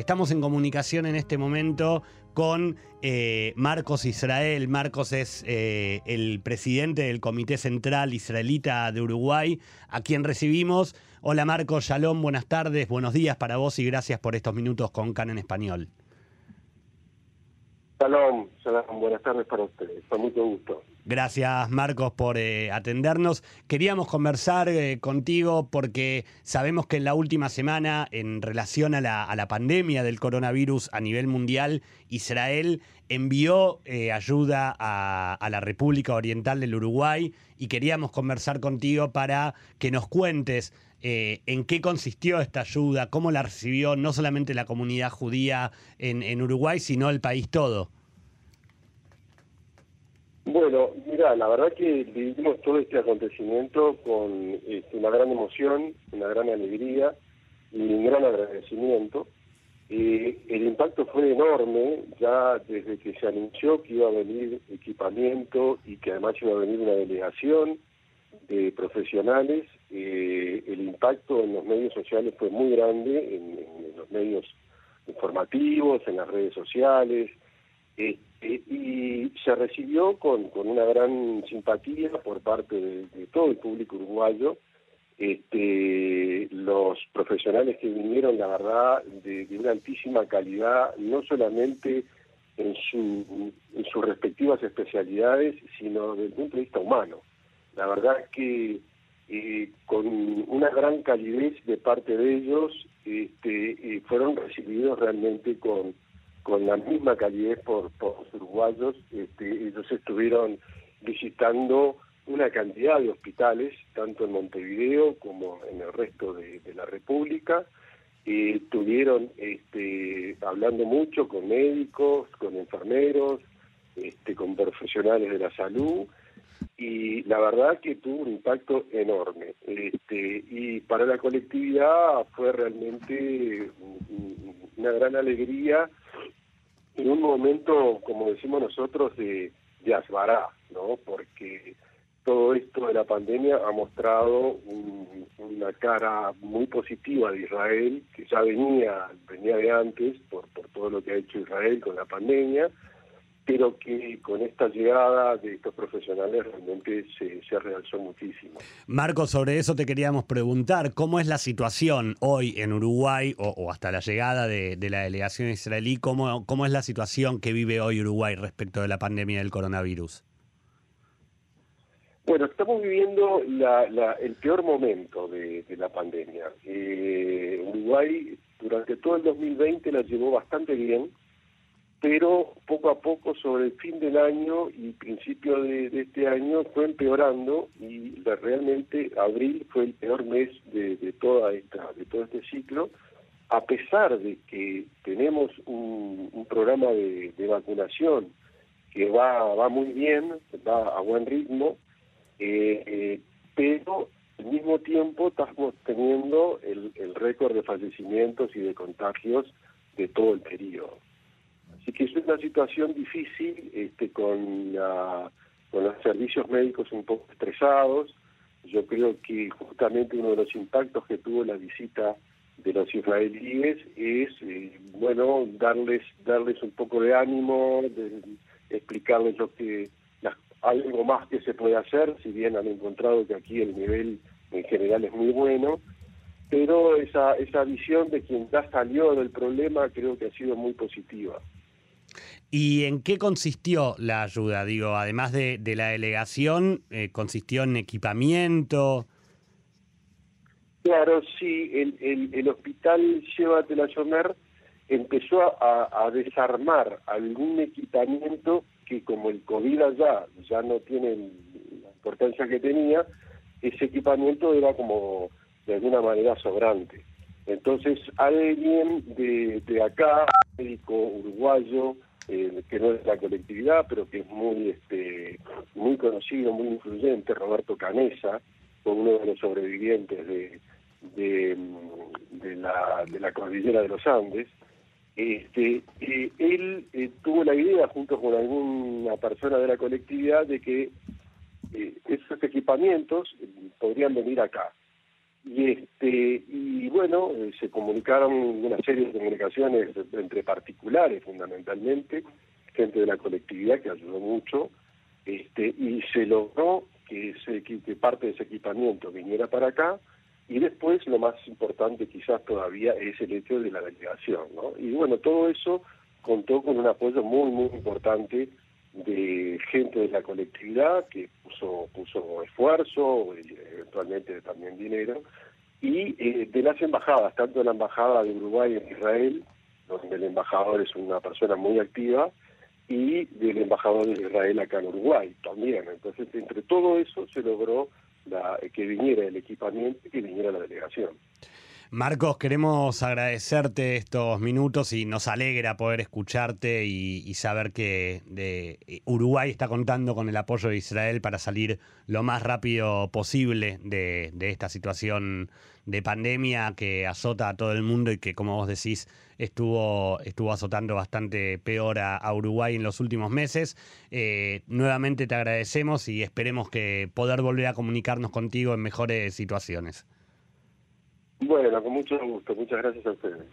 Estamos en comunicación en este momento con eh, Marcos Israel. Marcos es eh, el presidente del Comité Central Israelita de Uruguay, a quien recibimos. Hola Marcos, shalom, buenas tardes, buenos días para vos y gracias por estos minutos con CAN en español. Shalom, shalom, buenas tardes para ustedes, con mucho gusto. Gracias Marcos por eh, atendernos. Queríamos conversar eh, contigo porque sabemos que en la última semana, en relación a la, pandemia del coronavirus a nivel mundial, Israel envió eh, ayuda a, a, la República Oriental del Uruguay y queríamos conversar contigo para que nos cuentes en qué consistió esta ayuda, cómo la recibió no solamente la comunidad judía en, en Uruguay, sino el país todo. Bueno, mira, la verdad que vivimos todo este acontecimiento con este, una gran emoción, una gran alegría y un gran agradecimiento. Eh, el impacto fue enorme, ya desde que se anunció que iba a venir equipamiento y que además iba a venir una delegación de profesionales, eh, el impacto en los medios sociales fue muy grande, en los medios informativos, en las redes sociales, este, y se recibió con, con, una gran simpatía por parte de, todo el público uruguayo. Este, los profesionales que vinieron, la verdad, de, una altísima calidad, no solamente en, su, en sus respectivas especialidades, sino desde el punto de vista humano. La verdad que eh, con una gran calidez de parte de ellos, este, eh, fueron recibidos realmente con, con la misma calidez por, por los uruguayos. Este, ellos estuvieron visitando una cantidad de hospitales, tanto en Montevideo como en el resto de, la República. y estuvieron este, hablando mucho con médicos, con enfermeros, este, con profesionales de la salud y la verdad que tuvo un impacto enorme. Este, y para la colectividad fue realmente una gran alegría en un momento, como decimos nosotros, de, de ¿no? Porque todo esto de la pandemia ha mostrado una cara muy positiva de Israel, que ya venía, venía de antes por, por todo lo que ha hecho Israel con la pandemia, pero que con esta llegada de estos profesionales realmente se, se realzó muchísimo. Marco, sobre eso te queríamos preguntar, ¿cómo es la situación hoy en Uruguay o, hasta la llegada de, la delegación israelí? ¿cómo, ¿Cómo es la situación que vive hoy Uruguay respecto de la pandemia del coronavirus? Bueno, estamos viviendo el peor momento de, la pandemia. Eh, Uruguay durante todo el 2020 la llevó bastante bien, pero poco a poco sobre el fin del año y principio de, este año fue empeorando y realmente abril fue el peor mes de, toda esta de todo este ciclo. A pesar de que tenemos un, programa de, vacunación que va va muy bien va a buen ritmo eh, eh, pero al mismo tiempo estamos teniendo el, el récord de fallecimientos y de contagios de todo el periodo Así que es una situación difícil este, con, con los servicios médicos un poco estresados. Yo creo que justamente uno de los impactos que tuvo la visita de los israelíes es, eh, bueno, darles darles un poco de ánimo, de, explicarles lo que algo más que se puede hacer, si bien han encontrado que aquí el nivel en general es muy bueno, pero esa, esa visión de quien ya salió del problema creo que ha sido muy positiva. ¿Y en qué consistió la ayuda? Digo, además de, de la delegación, eh, ¿consistió en equipamiento? Claro, sí, el, el, hospital de la Somer empezó a, a, desarmar algún equipamiento que como el COVID allá ya no tiene la importancia que tenía, ese equipamiento era como de alguna manera sobrante. Entonces alguien de, de acá, médico uruguayo, eh, que no es la colectividad, pero que es muy este muy conocido, muy influyente, Roberto Canesa, uno de los sobrevivientes de, de, la, de la cordillera de los Andes. Este, eh, él eh, tuvo la idea, junto con alguna persona de la colectividad, de que esos equipamientos podrían venir acá. Y este y bueno, eh, se comunicaron una serie de comunicaciones entre particulares fundamentalmente, gente de la colectividad que ayudó mucho, este y se logró que, ese, que parte de ese equipamiento viniera para acá y después lo más importante quizás todavía es el hecho de la delegación, ¿no? Y bueno, todo eso contó con un apoyo muy, muy importante de gente de la colectividad que puso, puso esfuerzo, eventualmente también dinero, y eh, de las embajadas, tanto la embajada de Uruguay en Israel, donde el embajador es una persona muy activa, y del embajador de Israel acá en Uruguay también. Entonces, entre todo eso se logró la, que viniera el equipamiento y que viniera la delegación. Marcos, queremos agradecerte estos minutos y nos alegra poder escucharte y, saber que eh, Uruguay está contando con el apoyo de Israel para salir lo más rápido posible de, esta situación de pandemia que azota a todo el mundo y que, como vos decís, estuvo, estuvo azotando bastante peor a, Uruguay en los últimos meses. Eh, nuevamente te agradecemos y esperemos que poder volver a comunicarnos contigo en mejores situaciones. Bueno, con mucho gusto. Muchas gracias a ustedes.